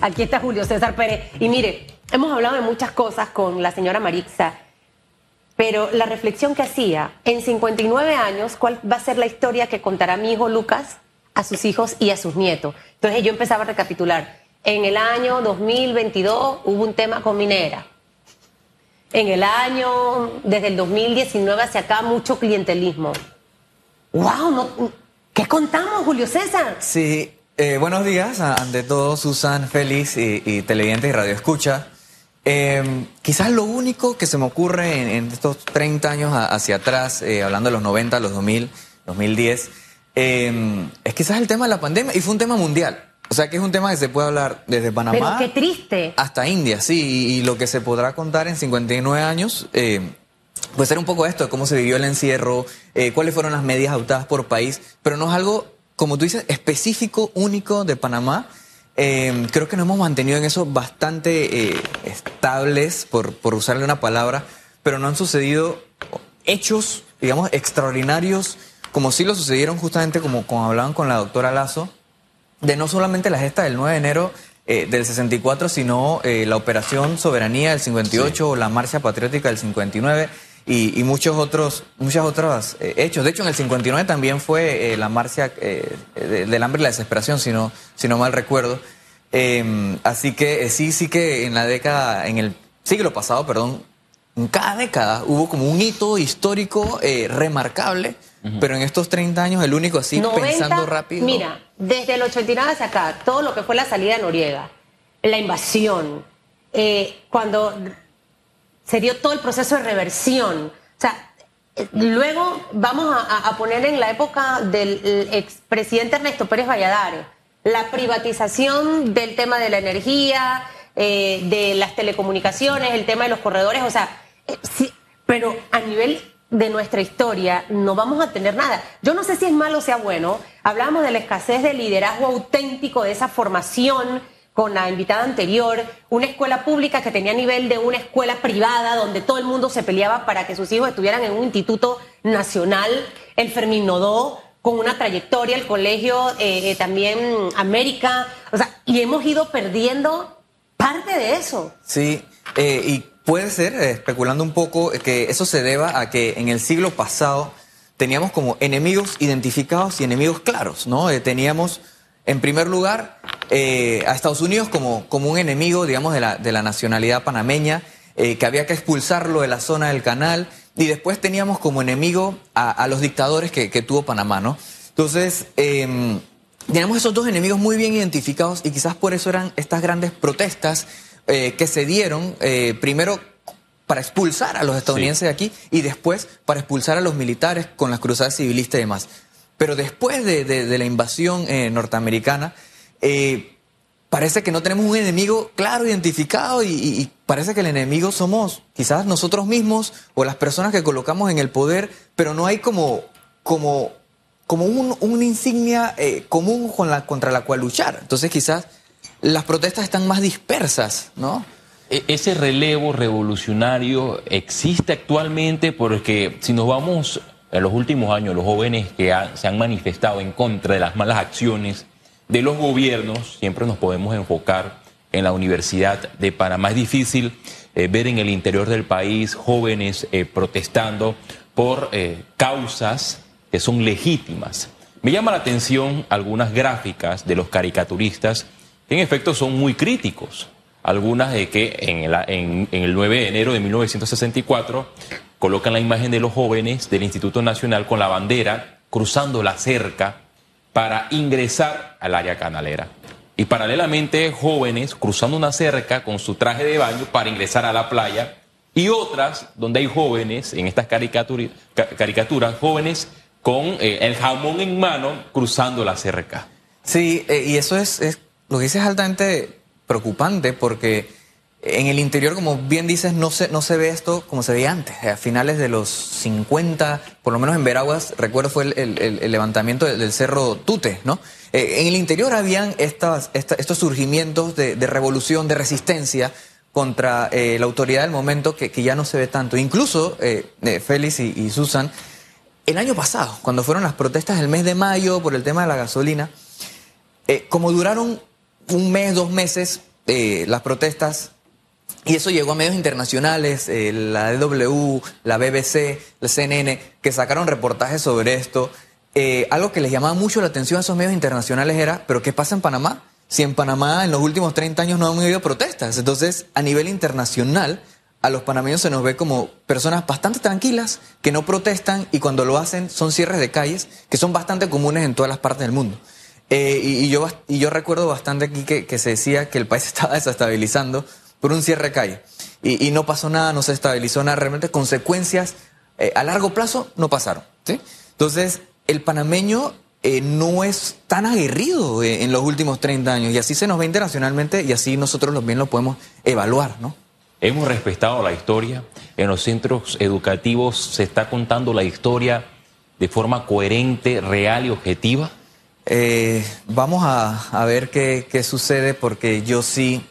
Aquí está Julio César Pérez. Y mire, hemos hablado de muchas cosas con la señora Marixa, pero la reflexión que hacía, en 59 años, ¿cuál va a ser la historia que contará mi hijo Lucas a sus hijos y a sus nietos? Entonces yo empezaba a recapitular. En el año 2022 hubo un tema con minera. En el año, desde el 2019 hacia acá, mucho clientelismo. ¡Wow! ¿Qué contamos, Julio César? Sí, eh, buenos días, ante todo, Susan, Félix y, y televidentes y radio escucha. Eh, quizás lo único que se me ocurre en, estos 30 años hacia atrás, eh, hablando de los 90, los 2000, 2010, es quizás el tema de la pandemia y fue un tema mundial. O sea que es un tema que se puede hablar desde Panamá Pero qué triste. hasta India, sí, y, lo que se podrá contar en 59 años eh, puede ser un poco esto, de cómo se vivió el encierro, eh, cuáles fueron las medidas adoptadas por país, pero no es algo, como tú dices, específico, único de Panamá. Eh, creo que nos hemos mantenido en eso bastante estables, por, por usarle una palabra, pero no han sucedido hechos, digamos, extraordinarios, como sí lo sucedieron justamente como, como hablaban con la doctora Lazo, de no solamente la gesta del 9 de enero eh, del 64, sino eh, la Operación Soberanía del 58 o la Marcha Patriótica del 59 y, muchos otros, muchas otras eh, hechos. De hecho, en el 59 también fue la marcha del hambre y la desesperación, si no, si no mal recuerdo. Em, así que sí, sí que en la década, en el siglo pasado, perdón, en cada década hubo como un hito histórico remarcable pero en estos 30 años, el único así, pensando rápido. Mira, desde el 89 hacia acá, todo lo que fue la salida de Noriega, la invasión, eh, cuando se dio todo el proceso de reversión. O sea, luego vamos a, poner en la época del expresidente Ernesto Pérez Valladares, la privatización del tema de la energía, eh, de las telecomunicaciones, el tema de los corredores, o sea, eh, pero a nivel de nuestra historia no vamos a tener nada. Yo no sé si es malo o sea bueno. Hablábamos de la escasez de liderazgo auténtico, de esa formación con la invitada anterior, una escuela pública que tenía nivel de una escuela privada donde todo el mundo se peleaba para que sus hijos estuvieran en un instituto nacional, el Fermín Nodó, con una trayectoria, el colegio eh, eh, también América, o sea, y hemos ido perdiendo parte de eso. Sí, eh, y Puede ser, eh, especulando un poco, que eso se deba a que en el siglo pasado teníamos como enemigos identificados y enemigos claros, ¿no? Teníamos, en primer lugar, a Estados Unidos como, como un enemigo, digamos, de la, de la nacionalidad panameña, que había que expulsarlo de la zona del canal, y después teníamos como enemigo a, los dictadores que, que, tuvo Panamá, ¿no? Entonces, em, teníamos esos dos enemigos muy bien identificados y quizás por eso eran estas grandes protestas eh, que se dieron eh, primero para expulsar a los estadounidenses de aquí y después para expulsar a los militares con las cruzadas civilistas y demás. Pero después de, la invasión eh, norteamericana, parece que no tenemos un enemigo claro, identificado y, parece que el enemigo somos quizás nosotros mismos o las personas que colocamos en el poder, pero no hay como, como, como una insignia común con la, contra la cual luchar. Entonces quizás las protestas están más dispersas, ¿no? E, ese relevo revolucionario existe actualmente porque si nos vamos en los últimos años, los jóvenes que se han manifestado en contra de las malas acciones de los gobiernos, siempre nos podemos enfocar en la Universidad de Panamá. Es difícil eh, ver en el interior del país jóvenes eh, protestando por eh, causas que son legítimas. Me llama la atención algunas gráficas de los caricaturistas en efecto son muy críticos. Algunas de que en el, 9 de enero de 1964 colocan la imagen de los jóvenes del Instituto Nacional con la bandera cruzando la cerca para ingresar al área canalera. Y paralelamente jóvenes cruzando una cerca con su traje de baño para ingresar a la playa. Y otras donde hay jóvenes, en estas caricaturas, jóvenes con eh, el jamón en mano cruzando la cerca. Sí, eh, y eso es lo que es altamente preocupante porque en el interior, como bien dices, no se, no se ve esto como se veía antes. A finales de los 50, por lo menos en Veraguas, recuerdo fue el, levantamiento del, cerro Tute, ¿no? Eh, en el interior habían estos surgimientos de, revolución, de resistencia contra eh, la autoridad del momento que, ya no se ve tanto. Incluso, eh, Félix y, y Susan, el año pasado, cuando fueron las protestas del mes de mayo por el tema de la gasolina, como duraron un mes, dos meses, eh, las protestas y eso llegó a medios internacionales, eh, la DW, la BBC, la CNN, que sacaron reportajes sobre esto. Eh, algo que les llamaba mucho la atención a esos medios internacionales era, ¿pero qué pasa en Panamá? Si en Panamá en los últimos 30 años no han habido protestas. Entonces, a nivel internacional, a los panameños se nos ve como personas bastante tranquilas, que no protestan y cuando lo hacen son cierres de calles, que son bastante comunes en todas las partes del mundo. Eh, y, yo, y yo recuerdo bastante aquí que, que se decía que el país estaba desestabilizando por un cierre de calle. Y, no pasó nada, no se estabilizó nada, realmente consecuencias eh, a largo plazo no pasaron. ¿sí? Entonces, el panameño eh, no es tan aguerrido eh, en los últimos 30 años y así se nos ve internacionalmente y así nosotros también lo podemos evaluar, ¿no? Hemos respetado la historia. En los centros educativos se está contando la historia de forma coherente, real y objetiva. vamos a, a ver qué, qué, sucede porque yo sí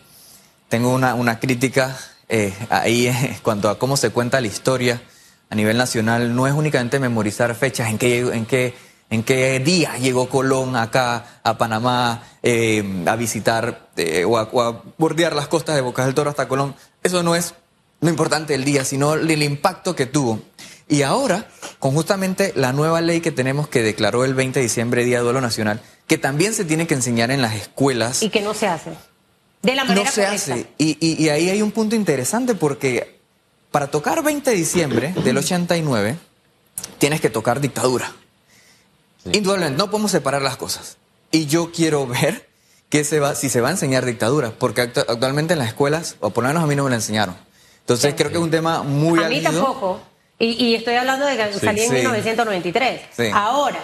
tengo una, una crítica eh, ahí en cuanto a cómo se cuenta la historia a nivel nacional. No es únicamente memorizar fechas, en qué, en qué, en qué día llegó Colón acá a Panamá eh, a visitar eh, o, a, bordear las costas de Bocas del Toro hasta Colón. Eso no es lo importante del día, sino el impacto que tuvo. Y ahora, con justamente la nueva ley que tenemos que declaró el 20 de diciembre Día de Duelo Nacional, que también se tiene que enseñar en las escuelas. Y que no se hace. De la manera no se hace. Y, ahí hay un punto interesante porque para tocar 20 de diciembre del 89 tienes que tocar dictadura. Indudablemente, no podemos separar las cosas. Y yo quiero ver que se va, si se va a enseñar dictadura, porque actualmente en las escuelas, o por lo menos a mí no me la enseñaron. Entonces creo que es un tema muy... A mí tampoco. Y, estoy hablando de que salí en 1993. Ahora,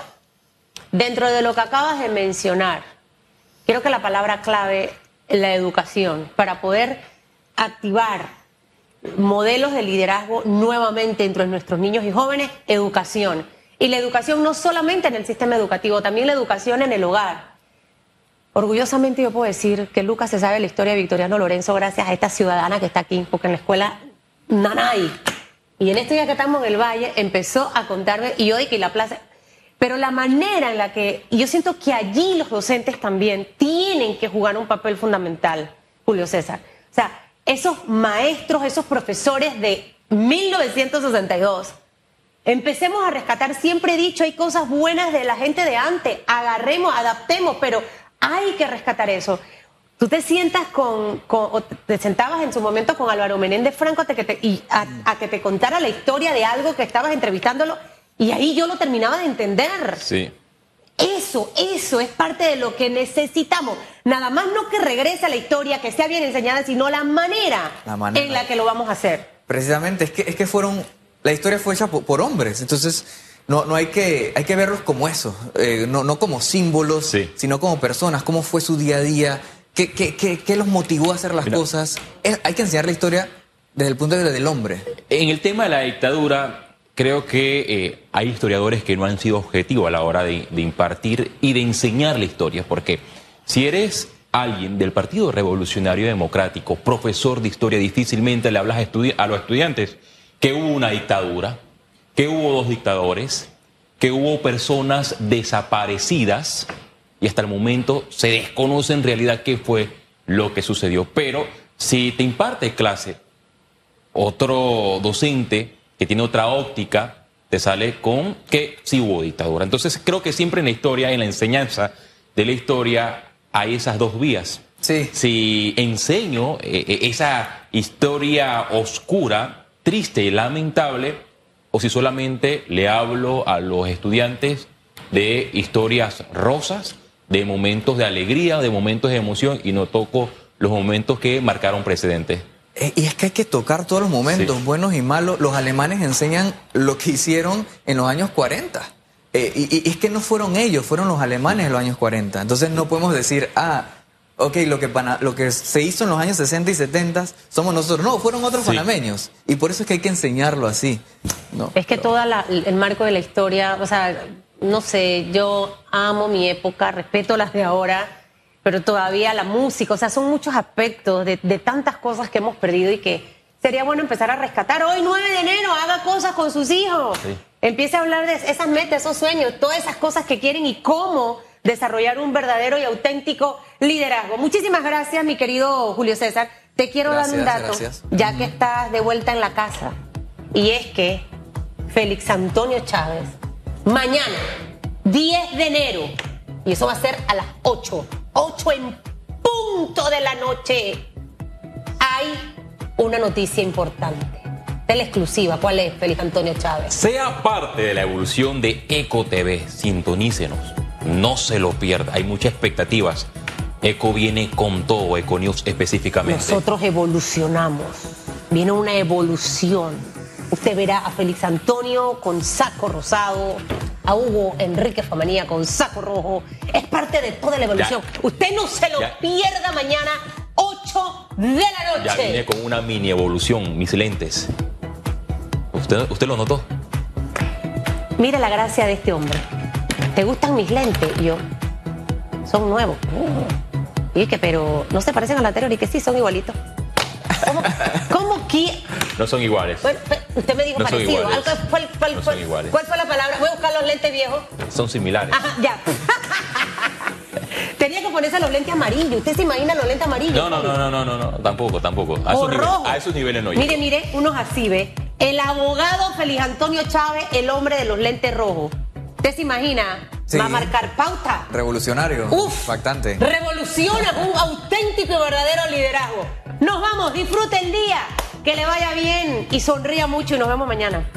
dentro de lo que acabas de mencionar, creo que la palabra clave la educación, para poder activar modelos de liderazgo nuevamente entre nuestros niños y jóvenes, educación. Y la educación no solamente en el sistema educativo, también la educación en el hogar. Orgullosamente yo puedo decir que Lucas se sabe la historia de Victoriano Lorenzo gracias a esta ciudadana que está aquí, porque en la escuela hay. Y en este día que estamos en el Valle empezó a contarme, y hoy que la plaza, pero la manera en la que, yo siento que allí los docentes también tienen que jugar un papel fundamental, Julio César. O sea, esos maestros, esos profesores de 1962, empecemos a rescatar, siempre he dicho, hay cosas buenas de la gente de antes, agarremos, adaptemos, pero hay que rescatar eso. Tú te sientas con, o te sentabas en su momento con Álvaro Menéndez Franco y a que te contara la historia de algo que estabas entrevistándolo y ahí yo lo terminaba de entender. Sí. Eso, eso es parte de lo que necesitamos. Nada más no que regrese a la historia, que sea bien enseñada, sino la manera, en la que lo vamos a hacer. Precisamente, es que, es que fueron, la historia fue hecha por, hombres, entonces no, no hay, que, hay que verlos como eso, eh, no, no como símbolos, sino como personas, cómo fue su día a día, qué, qué, qué, los motivó a hacer las cosas. hay que enseñar la historia desde el punto de vista del hombre. En el tema de la dictadura, Creo que eh, hay historiadores que no han sido objetivos a la hora de, impartir y de enseñar la historia, porque si eres alguien del Partido Revolucionario Democrático, profesor de historia, difícilmente le hablas a, los estudiantes que hubo una dictadura, que hubo dos dictadores, que hubo personas desaparecidas y hasta el momento se desconoce en realidad qué fue lo que sucedió. Pero si te imparte clase otro docente, que tiene otra óptica, te sale con que sí hubo dictadura. Entonces creo que siempre en la historia, en la enseñanza de la historia, hay esas dos vías. Sí. Si enseño eh, eh, esa historia oscura, triste y lamentable, o si solamente le hablo a los estudiantes de historias rosas, de momentos de alegría, de momentos de emoción, y no toco los momentos que marcaron precedentes. Eh, y es que hay que tocar todos los momentos, buenos y malos. Los alemanes enseñan lo que hicieron en los años 40. Eh, y, es que no fueron ellos, fueron los alemanes en los años 40. Entonces no podemos decir, ah, ok, lo que, lo que se hizo en los años 60 y 70 somos nosotros. No, fueron otros panameños. Y por eso es que hay que enseñarlo así. No, es que todo el marco de la historia, o sea, no sé, yo amo mi época, respeto las de ahora pero todavía la música, o sea, son muchos aspectos de, tantas cosas que hemos perdido y que sería bueno empezar a rescatar. Hoy, 9 de enero, haga cosas con sus hijos. Empiece a hablar de esas metas, esos sueños, todas esas cosas que quieren y cómo desarrollar un verdadero y auténtico liderazgo. Muchísimas gracias, mi querido Julio César. Te quiero dar un dato, gracias. ya que estás de vuelta en la casa. Y es que Félix Antonio Chávez, mañana, 10 de enero, y eso va a ser a las 8, 8 en punto de la noche, hay una noticia importante. De la exclusiva, ¿cuál es, Félix Antonio Chávez? Sea parte de la evolución de Eco TV. Sintonícenos. No se lo pierda. Hay muchas expectativas. Eco viene con todo, Eco News específicamente. Nosotros evolucionamos. Viene una evolución. Usted verá a Félix Antonio con saco rosado, a Hugo Enrique Famanía con saco rojo. Es parte de toda la evolución. Usted no se lo Ya. pierda mañana, 8 de la Ya noche. vine con una mini evolución, mis lentes. ¿Usted, usted lo notó? Mira la gracia de este hombre. ¿Te gustan mis lentes? Y yo, son nuevos. Y que, pero no se parecen al anterior y que sí, son igualitos. ¿Cómo, cómo que No son iguales. Bueno, pe- usted me dijo No son parecido. iguales. ¿Cuál, cuál No fue, son iguales. cuál fue la palabra? Voy a buscar los lentes viejos. Son similares. Ajá, ya. Tenía que ponerse los lentes amarillos. ¿Usted se imagina los lentes amarillos? No, no, no, no, no, no, no, tampoco, tampoco. A O esos, niveles, rojo. a esos niveles no llego. Mire, mire, unos así, ¿ve? El abogado Félix Antonio Chávez, el hombre de los lentes rojos. ¿Usted se imagina? Sí. Va a marcar pauta. Revolucionario. Uf, Impactante. revoluciona un auténtico y verdadero liderazgo. Nos vamos, disfrute el día, que le vaya bien y sonría mucho y nos vemos mañana.